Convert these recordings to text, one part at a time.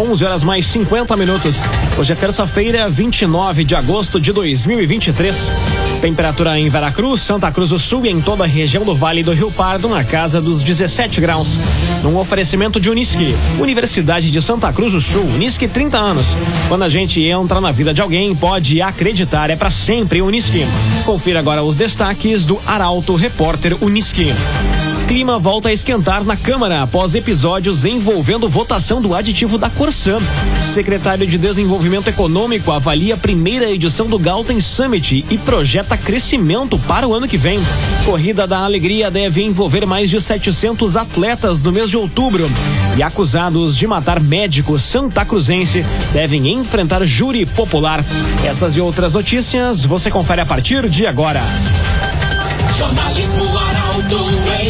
11 horas mais 50 minutos. Hoje é terça-feira, 29 de agosto de 2023. Temperatura em Veracruz, Santa Cruz do Sul e em toda a região do Vale do Rio Pardo na casa dos 17 graus. Num oferecimento de Unisque, Universidade de Santa Cruz do Sul, Unisque 30 anos. Quando a gente entra na vida de alguém, pode acreditar, é para sempre Unisque. Confira agora os destaques do Arauto Repórter Unisque clima volta a esquentar na Câmara após episódios envolvendo votação do aditivo da Corsã. Secretário de Desenvolvimento Econômico avalia a primeira edição do Galten Summit e projeta crescimento para o ano que vem. Corrida da Alegria deve envolver mais de 700 atletas no mês de outubro. E acusados de matar médico santa cruzense devem enfrentar júri popular. Essas e outras notícias você confere a partir de agora. Jornalismo Arauto em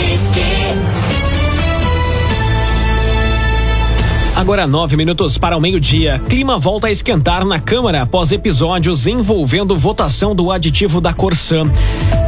Agora nove minutos para o meio-dia. Clima volta a esquentar na Câmara após episódios envolvendo votação do aditivo da Corsã.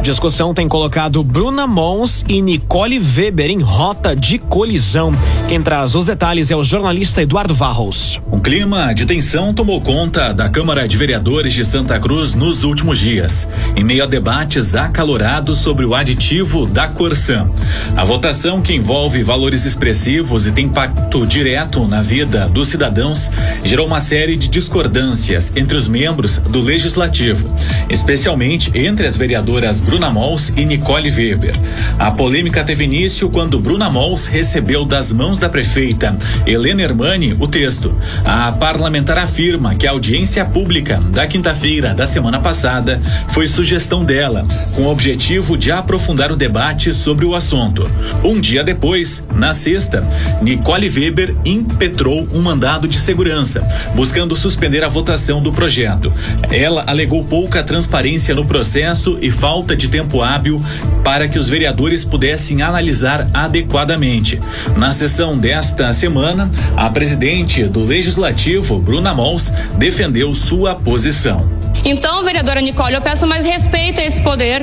Discussão tem colocado Bruna Mons e Nicole Weber em rota de colisão. Quem traz os detalhes é o jornalista Eduardo Varros. Um clima de tensão tomou conta da Câmara de Vereadores de Santa Cruz nos últimos dias, em meio a debates acalorados sobre o aditivo da Corsã. A votação que envolve valores expressivos e tem impacto direto na vida dos cidadãos gerou uma série de discordâncias entre os membros do Legislativo, especialmente entre as vereadoras Bruna Mols e Nicole Weber. A polêmica teve início quando Bruna Mols recebeu das mãos da prefeita Helena Hermani o texto. A parlamentar afirma que a audiência pública da quinta-feira da semana passada foi sugestão dela, com o objetivo de aprofundar o debate sobre o assunto. Um dia depois, na sexta, Nicole Weber impetrou um mandado de segurança, buscando suspender a votação do projeto. Ela alegou pouca transparência no processo e falta de tempo hábil para que os vereadores pudessem analisar adequadamente. Na sessão desta semana, a presidente do Legislativo, Bruna Mols, defendeu sua posição. Então, vereadora Nicole, eu peço mais respeito a esse poder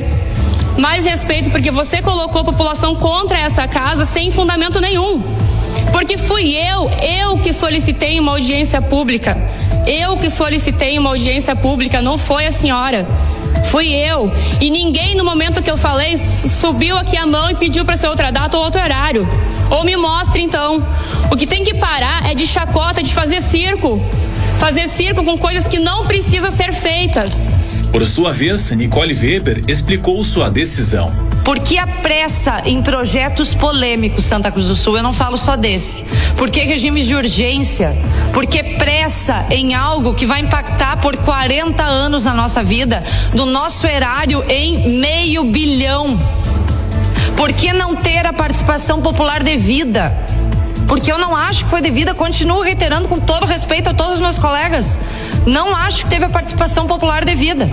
mais respeito porque você colocou a população contra essa casa sem fundamento nenhum. Porque fui eu, eu que solicitei uma audiência pública. Eu que solicitei uma audiência pública, não foi a senhora. Fui eu. E ninguém, no momento que eu falei, subiu aqui a mão e pediu para ser outra data ou outro horário. Ou me mostre então. O que tem que parar é de chacota, de fazer circo. Fazer circo com coisas que não precisam ser feitas. Por sua vez, Nicole Weber explicou sua decisão. Por que a pressa em projetos polêmicos, Santa Cruz do Sul? Eu não falo só desse. Por que regimes de urgência? Por que pressa em algo que vai impactar por 40 anos na nossa vida, do nosso erário em meio bilhão? Por que não ter a participação popular devida? Porque eu não acho que foi devida, continuo reiterando com todo respeito a todos os meus colegas. Não acho que teve a participação popular devida.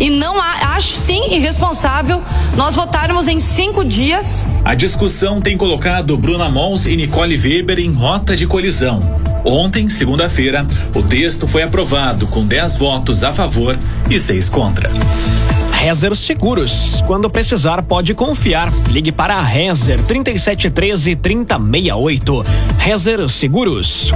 E não há, acho sim irresponsável nós votarmos em cinco dias. A discussão tem colocado Bruna Mons e Nicole Weber em rota de colisão. Ontem, segunda-feira, o texto foi aprovado com 10 votos a favor e seis contra. Rezer Seguros. Quando precisar, pode confiar. Ligue para a Rezer 3713 3068. Rezer Seguros.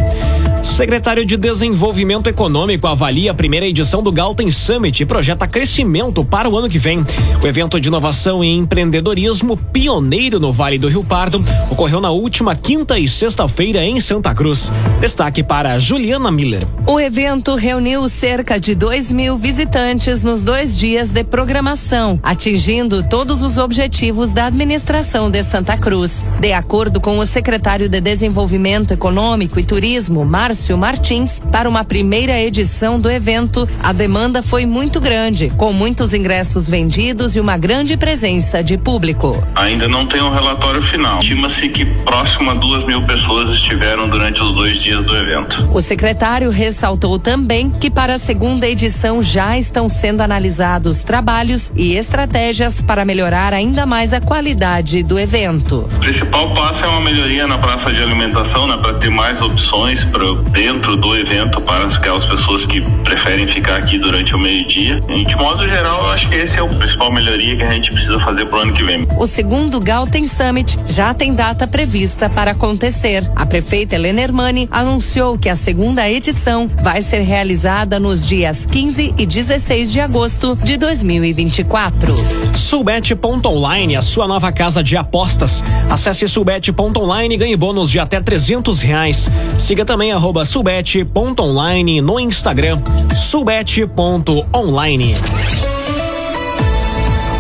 Secretário de Desenvolvimento Econômico avalia a primeira edição do Galten Summit e projeta crescimento para o ano que vem. O evento de inovação e empreendedorismo pioneiro no Vale do Rio Pardo ocorreu na última quinta e sexta-feira em Santa Cruz. Destaque para Juliana Miller. O evento reuniu cerca de 2 mil visitantes nos dois dias de programação, atingindo todos os objetivos da administração de Santa Cruz. De acordo com o secretário de Desenvolvimento Econômico e Turismo, Mar Márcio Martins para uma primeira edição do evento. A demanda foi muito grande, com muitos ingressos vendidos e uma grande presença de público. Ainda não tem um relatório final. Estima-se que próximo a duas mil pessoas estiveram durante os dois dias do evento. O secretário ressaltou também que para a segunda edição já estão sendo analisados trabalhos e estratégias para melhorar ainda mais a qualidade do evento. O principal passo é uma melhoria na praça de alimentação, né, para ter mais opções para dentro do evento para aquelas pessoas que preferem ficar aqui durante o meio-dia. De modo geral, eu acho que esse é o principal melhoria que a gente precisa fazer para o ano que vem. O segundo Galten Summit já tem data prevista para acontecer. A prefeita Helena Hermani anunciou que a segunda edição vai ser realizada nos dias 15 e 16 de agosto de 2024. Sulbet.online, a sua nova casa de apostas. Acesse sulbet.online e ganhe bônus de até 300 reais. Siga também arroba sulbet.online no Instagram. sulbet.online.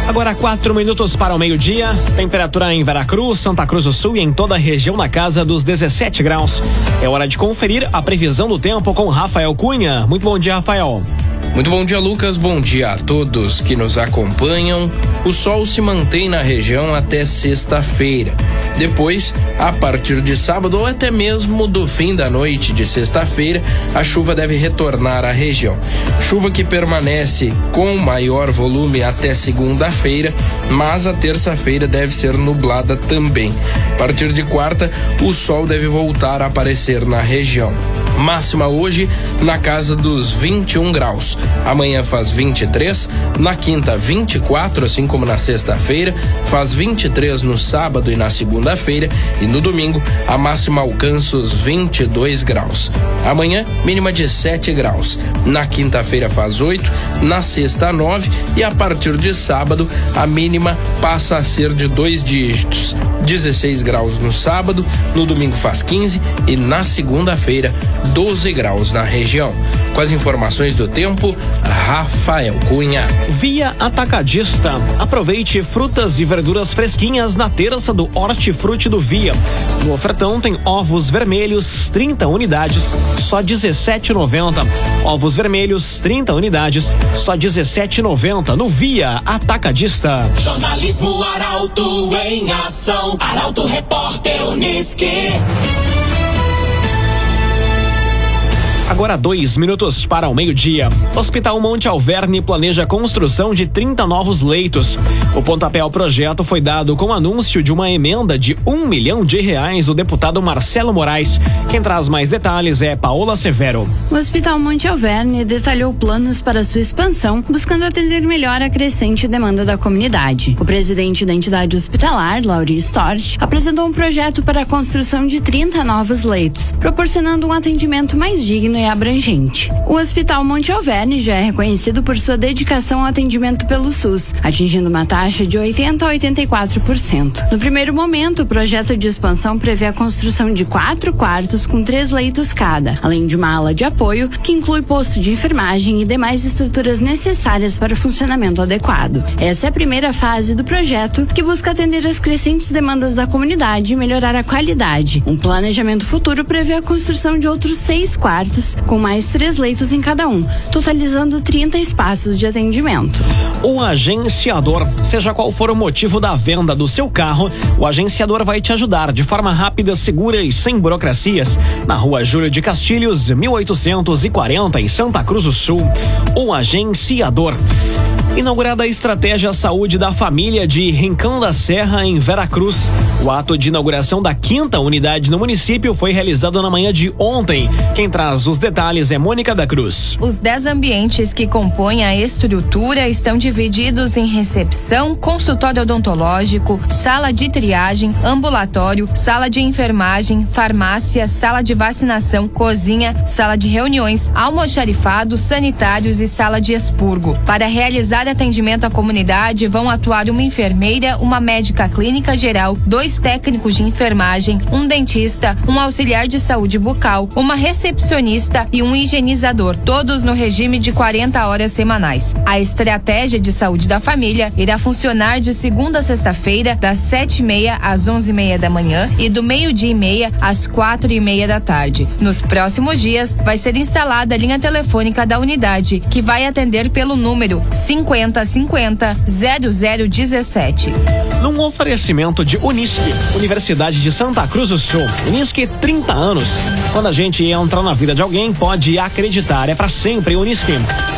Agora quatro minutos para o meio-dia. Temperatura em Veracruz, Santa Cruz do Sul e em toda a região na casa dos 17 graus. É hora de conferir a previsão do tempo com Rafael Cunha. Muito bom dia, Rafael. Muito bom dia, Lucas. Bom dia a todos que nos acompanham. O sol se mantém na região até sexta-feira. Depois, a partir de sábado ou até mesmo do fim da noite de sexta-feira, a chuva deve retornar à região. Chuva que permanece com maior volume até segunda-feira, mas a terça-feira deve ser nublada também. A partir de quarta, o sol deve voltar a aparecer na região. Máxima hoje na casa dos 21 graus. Amanhã faz 23, na quinta 24, assim como na sexta-feira, faz 23 no sábado e na segunda-feira e no domingo a máxima alcança os 22 graus. Amanhã mínima de 7 graus. Na quinta-feira faz 8, na sexta 9 e a partir de sábado a mínima passa a ser de dois dígitos. 16 graus no sábado, no domingo faz 15 e na segunda-feira 12 graus na região. Com as informações do tempo, Rafael Cunha. Via Atacadista. Aproveite frutas e verduras fresquinhas na terça do Hortifruti do Via. No ofertão tem ovos vermelhos, 30 unidades, só 17,90. Ovos vermelhos, 30 unidades, só 17,90 no Via Atacadista. Jornalismo Arauto em ação. Arauto Repórter Uniski. Agora dois minutos para o meio-dia. Hospital Monte Alverne planeja a construção de 30 novos leitos. O pontapé ao projeto foi dado com o anúncio de uma emenda de um milhão de reais do deputado Marcelo Moraes. Quem traz mais detalhes é Paola Severo. O Hospital Monte Alverne detalhou planos para sua expansão, buscando atender melhor a crescente demanda da comunidade. O presidente da entidade hospitalar, Lauri Storch, apresentou um projeto para a construção de 30 novos leitos, proporcionando um atendimento mais digno e abrangente. O Hospital Monte Alverne já é reconhecido por sua dedicação ao atendimento pelo SUS, atingindo uma taxa de 80 a 84%. No primeiro momento, o projeto de expansão prevê a construção de quatro quartos com três leitos cada, além de uma ala de apoio que inclui posto de enfermagem e demais estruturas necessárias para o funcionamento adequado. Essa é a primeira fase do projeto que busca atender as crescentes demandas da comunidade e melhorar a qualidade. Um planejamento futuro prevê a construção de outros seis quartos com mais três leitos em cada um, totalizando 30 espaços de atendimento. O agenciador, seja qual for o motivo da venda do seu carro, o agenciador vai te ajudar de forma rápida, segura e sem burocracias. Na rua Júlio de Castilhos, 1840, em Santa Cruz do Sul. O agenciador. Inaugurada a estratégia Saúde da Família de Rincão da Serra, em Veracruz. O ato de inauguração da quinta unidade no município foi realizado na manhã de ontem. Quem traz os detalhes é Mônica da Cruz. Os dez ambientes que compõem a estrutura estão divididos em recepção, consultório odontológico, sala de triagem, ambulatório, sala de enfermagem, farmácia, sala de vacinação, cozinha, sala de reuniões, almoxarifado, sanitários e sala de expurgo. Para realizar atendimento à comunidade vão atuar uma enfermeira, uma médica clínica geral, dois técnicos de enfermagem, um dentista, um auxiliar de saúde bucal, uma recepcionista e um higienizador, todos no regime de 40 horas semanais. A estratégia de saúde da família irá funcionar de segunda a sexta-feira, das sete e meia às onze e meia da manhã e do meio-dia e meia às quatro e meia da tarde. Nos próximos dias, vai ser instalada a linha telefônica da unidade, que vai atender pelo número 5050 0017. Num oferecimento de Unisque, Universidade de Santa Cruz do Sul. Unisque, 30 anos. Quando a gente entra na vida de alguém, pode acreditar. É para sempre Unisque.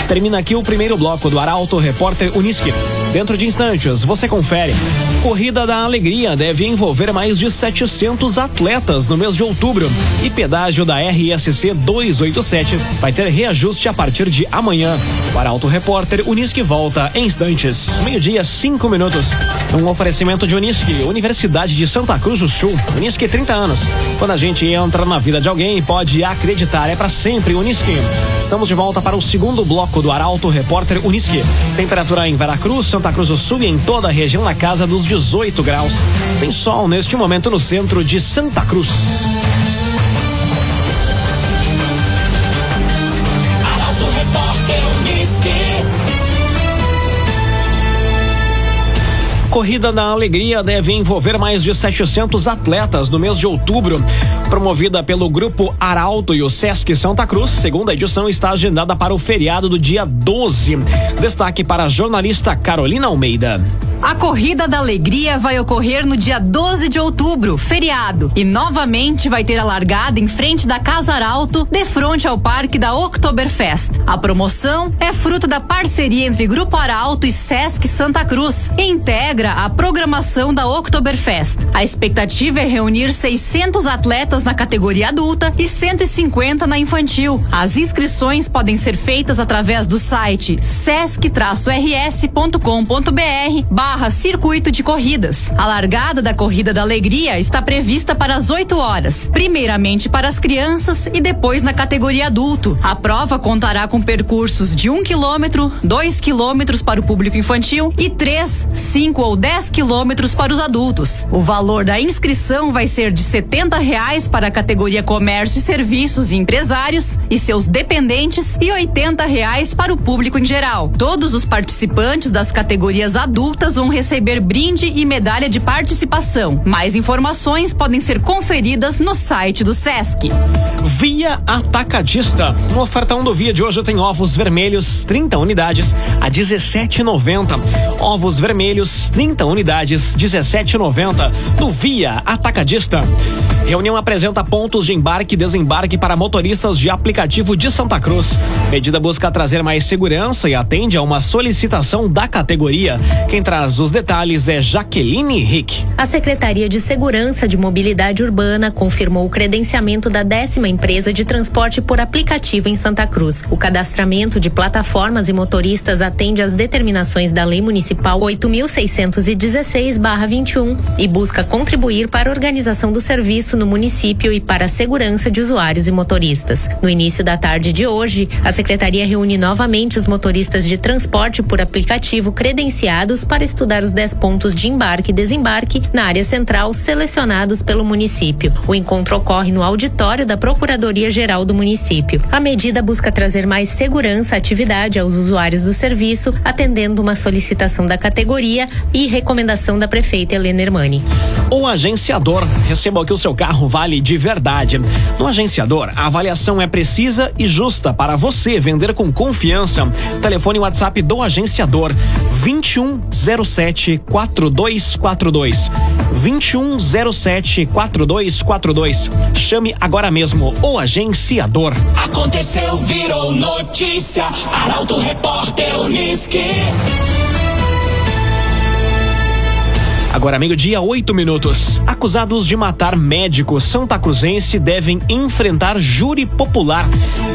Termina aqui o primeiro bloco do Arauto Repórter Unisque. Dentro de instantes, você confere. Corrida da Alegria deve envolver mais de 700 atletas no mês de outubro. E pedágio da RSC 287 vai ter reajuste a partir de amanhã. O Arauto Repórter Unisque volta em instantes. Meio-dia, cinco minutos. Um oferecimento de Unisque, Universidade de Santa Cruz do Sul. Unisque, 30 anos. Quando a gente entra na vida de alguém, pode acreditar. É para sempre Unisque. Estamos de volta para o segundo bloco do Arauto Repórter Unisque. Temperatura em Veracruz, Santa Cruz do Sul e em toda a região na casa dos 18 graus. Tem sol neste momento no centro de Santa Cruz. Corrida da Alegria deve envolver mais de 700 atletas no mês de outubro. Promovida pelo Grupo Arauto e o Sesc Santa Cruz, segunda edição está agendada para o feriado do dia 12. Destaque para a jornalista Carolina Almeida. A Corrida da Alegria vai ocorrer no dia 12 de outubro, feriado, e novamente vai ter a largada em frente da Casa Arauto, de frente ao Parque da Oktoberfest. A promoção é fruto da parceria entre Grupo Arauto e Sesc Santa Cruz e integra a programação da Oktoberfest. A expectativa é reunir 600 atletas na categoria adulta e 150 na infantil. As inscrições podem ser feitas através do site sesc-rs.com.br barra circuito de corridas. A largada da Corrida da Alegria está prevista para as 8 horas, primeiramente para as crianças e depois na categoria adulto. A prova contará com percursos de 1 um quilômetro, 2 quilômetros para o público infantil e 3, 5 ou 10 quilômetros para os adultos. O valor da inscrição vai ser de 70 reais para a categoria comércio e serviços e empresários e seus dependentes e 80 reais para o público em geral. Todos os participantes das categorias adultas vão receber brinde e medalha de participação. Mais informações podem ser conferidas no site do SESC. Via Atacadista. No ofertão do Via de hoje tem ovos vermelhos, 30 unidades a 17,90. Ovos vermelhos, 30 unidades, 17,90. No Via Atacadista. Reunião apresenta pontos de embarque e desembarque para motoristas de aplicativo de Santa Cruz. Medida busca trazer mais segurança e atende a uma solicitação da categoria. Quem traz os detalhes é Jaqueline Rick. A Secretaria de Segurança de Mobilidade Urbana confirmou o credenciamento da décima empresa de transporte por aplicativo em Santa Cruz. O cadastramento de plataformas e motoristas atende às determinações da Lei Municipal 8.616-21 e busca contribuir para a organização do serviço no município e para a segurança de usuários e motoristas. No início da tarde de hoje, a Secretaria reúne novamente os motoristas de transporte por aplicativo credenciados para estudar os 10 pontos de embarque e desembarque na área central selecionados pelo município. O encontro ocorre no auditório da Procuradoria-Geral do município. A medida busca trazer mais segurança à atividade aos usuários do serviço, atendendo uma solicitação da categoria e recomendação da prefeita Helena Hermani. O agenciador. Receba o que o seu carro vale de verdade. No agenciador, a avaliação é precisa e justa para você vender com confiança. Telefone WhatsApp do agenciador 2107 4242. 2107 4242. Chame agora mesmo o agenciador. Aconteceu, virou notícia. Arauto Repórter Unisque. Agora, meio-dia, oito minutos. Acusados de matar médico Santa Cruzense devem enfrentar júri popular.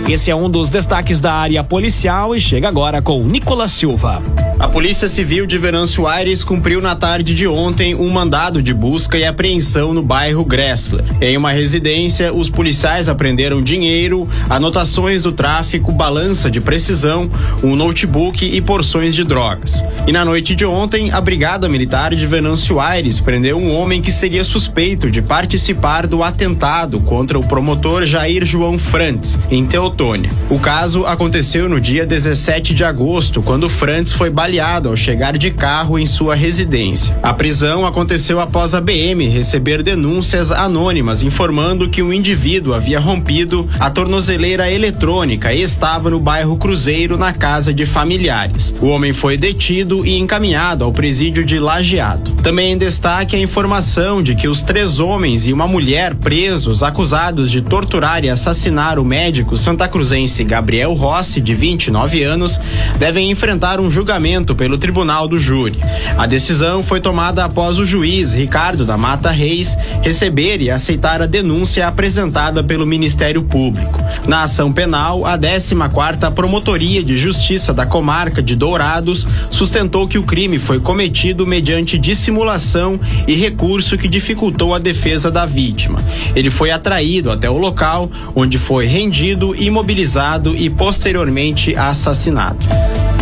Esse é um dos destaques da área policial e chega agora com Nicolas Silva. A Polícia Civil de Venâncio Aires cumpriu na tarde de ontem um mandado de busca e apreensão no bairro Gressler. Em uma residência, os policiais apreenderam dinheiro, anotações do tráfico, balança de precisão, um notebook e porções de drogas. E na noite de ontem, a Brigada Militar de Venâncio Aires prendeu um homem que seria suspeito de participar do atentado contra o promotor Jair João Frantz, em Teotônia. O caso aconteceu no dia 17 de agosto, quando Frantz foi baleado ao chegar de carro em sua residência. A prisão aconteceu após a BM receber denúncias anônimas informando que um indivíduo havia rompido a tornozeleira eletrônica e estava no bairro Cruzeiro, na casa de familiares. O homem foi detido e encaminhado ao presídio de Lajeado. Também em destaque a informação de que os três homens e uma mulher presos acusados de torturar e assassinar o médico santacruzense Gabriel Rossi, de 29 anos, devem enfrentar um julgamento pelo Tribunal do Júri. A decisão foi tomada após o juiz Ricardo da Mata Reis receber e aceitar a denúncia apresentada pelo Ministério Público. Na ação penal, a 14ª Promotoria de Justiça da Comarca de Dourados sustentou que o crime foi cometido mediante dissimulação e recurso que dificultou a defesa da vítima. Ele foi atraído até o local, onde foi rendido, imobilizado e posteriormente assassinado.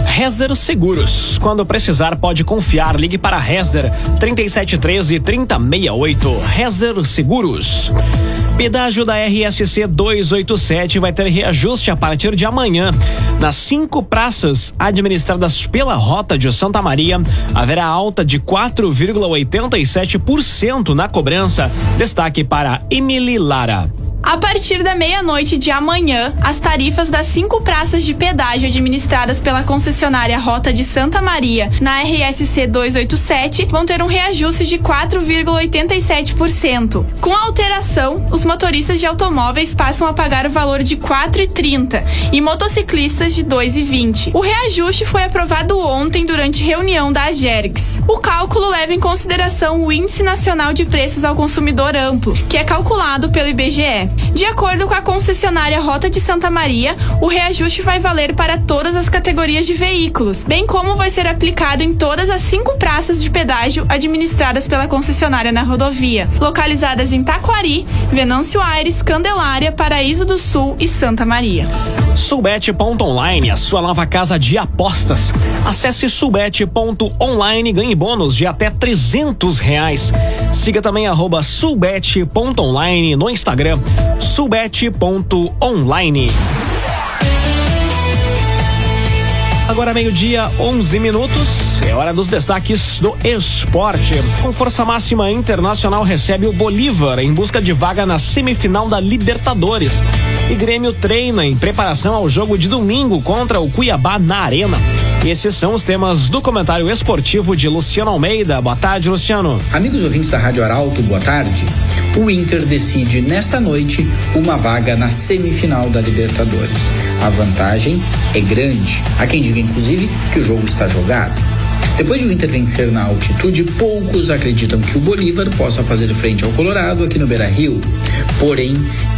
Rezer Seguros. Quando precisar, pode confiar. Ligue para Rezer 3713 3068. Rezer Seguros. Pedágio da RSC 287 vai ter reajuste a partir de amanhã. Nas cinco praças administradas pela Rota de Santa Maria, haverá alta de 4,87% na cobrança. Destaque para Emily Lara. A partir da meia-noite de amanhã, as tarifas das cinco praças de pedágio administradas pela concessionária Rota de Santa Maria na RSC 287 vão ter um reajuste de 4,87%. Com a alteração, os motoristas de automóveis passam a pagar o valor de R$ 4,30 e motociclistas de R$ 2,20. O reajuste foi aprovado ontem durante reunião da AGERGS. O cálculo leva em consideração o Índice Nacional de Preços ao Consumidor Amplo, que é calculado pelo IBGE. De acordo com a concessionária Rota de Santa Maria, o reajuste vai valer para todas as categorias de veículos, bem como vai ser aplicado em todas as cinco praças de pedágio administradas pela concessionária na rodovia, localizadas em Taquari, Venâncio Aires, Candelária, Paraíso do Sul e Santa Maria. Sulbet.online, a sua nova casa de apostas. Acesse sulbet.online e ganhe bônus de até 300 reais. Siga também arroba no Instagram, sulbet.online. Agora meio-dia, 11 minutos. É hora dos destaques do esporte. Com força máxima internacional recebe o Bolívar em busca de vaga na semifinal da Libertadores. E Grêmio treina em preparação ao jogo de domingo contra o Cuiabá na Arena. Esses são os temas do comentário esportivo de Luciano Almeida. Boa tarde, Luciano. Amigos ouvintes da Rádio Arauto, boa tarde. O Inter decide nesta noite uma vaga na semifinal da Libertadores. A vantagem é grande. Há quem diga, inclusive, que o jogo está jogado. Depois de o Inter vencer na altitude, poucos acreditam que o Bolívar possa fazer frente ao Colorado aqui no Beira Rio. Porém,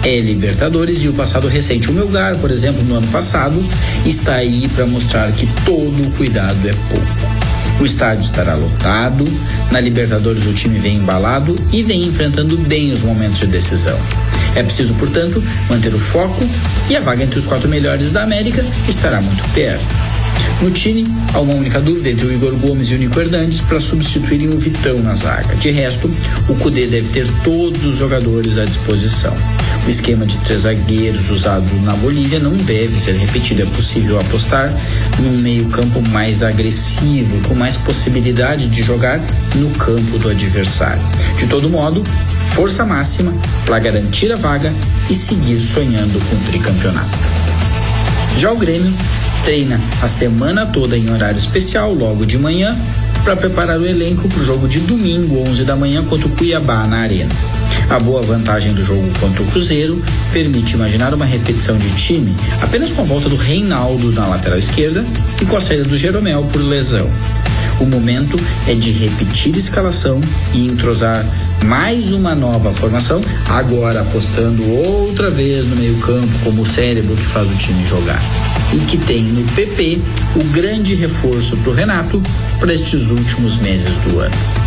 é Libertadores e o passado recente. O Melgar, por exemplo, no ano passado, está aí para mostrar que todo o cuidado é pouco. O estádio estará lotado, na Libertadores o time vem embalado e vem enfrentando bem os momentos de decisão. É preciso, portanto, manter o foco e a vaga entre os quatro melhores da América estará muito perto. No time, há uma única dúvida entre o Igor Gomes e o Nico Hernandes para substituírem o Vitão na zaga. De resto, o Cudê deve ter todos os jogadores à disposição. O esquema de três zagueiros usado na Bolívia não deve ser repetido. É possível apostar num meio-campo mais agressivo, com mais possibilidade de jogar no campo do adversário. De todo modo, força máxima para garantir a vaga e seguir sonhando com o tricampeonato. Já o Grêmio treina a semana toda em horário especial, logo de manhã, para preparar o elenco para o jogo de domingo, 11 da manhã, contra o Cuiabá na Arena. A boa vantagem do jogo contra o Cruzeiro permite imaginar uma repetição de time apenas com a volta do Reinaldo na lateral esquerda e com a saída do Jeromel por lesão. O momento é de repetir escalação e entrosar mais uma nova formação, agora apostando outra vez no meio-campo como o cérebro que faz o time jogar. E que tem no PP o grande reforço para o Renato para estes últimos meses do ano.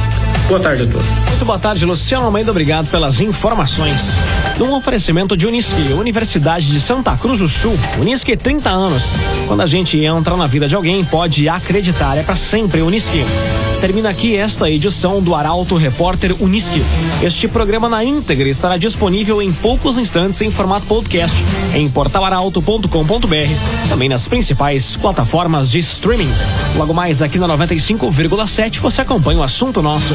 Boa tarde a todos. Muito boa tarde, Luciano Almeida. Obrigado pelas informações. Num oferecimento de Unisque, Universidade de Santa Cruz do Sul. Unisque, 30 anos. Quando a gente entra na vida de alguém, pode acreditar. É para sempre Unisque. Termina aqui esta edição do Arauto Repórter Unisque. Este programa na íntegra estará disponível em poucos instantes em formato podcast em portalaralto.com.br, também nas principais plataformas de streaming. Logo mais aqui na 95,7 você acompanha o assunto nosso.